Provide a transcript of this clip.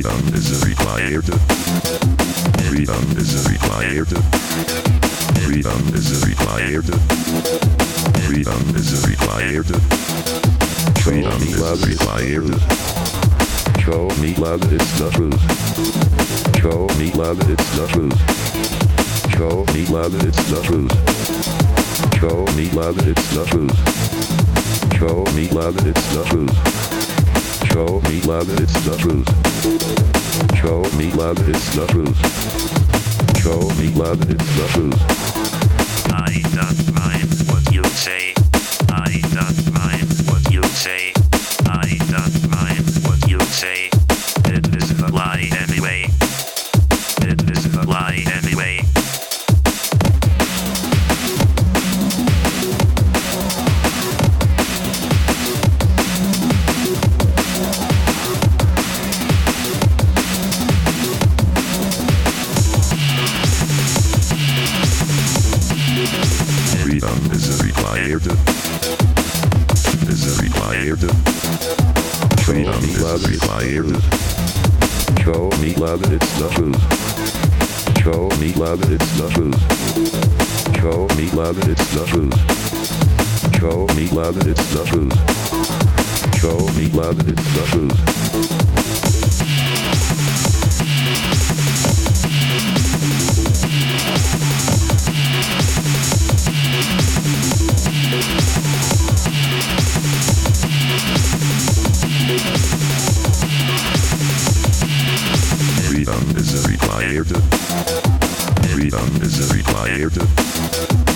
Freedom is required. Freedom is required. Freedom is required. Freedom is required. Freedom is required. Show me love, it's the truth. Show me love, it's the truth. Show me love, it's the truth. Show me love, it's the truth. Show me love, it's the truth. Show me love, it's the truth. Show me love, it's the truth. Show me love, it's the truth. I don't mind what you say. I don't mind what you say. I don't mind what you say. It is a lie anyway. It is a lie anyway. Is required. Is required. Freedom is required. Show me love, it's the truth. Show me love, it's the truth. Show me love, it's the truth. Show me love, it's the truth. Show me love, it's the truth. required. Freedom is required.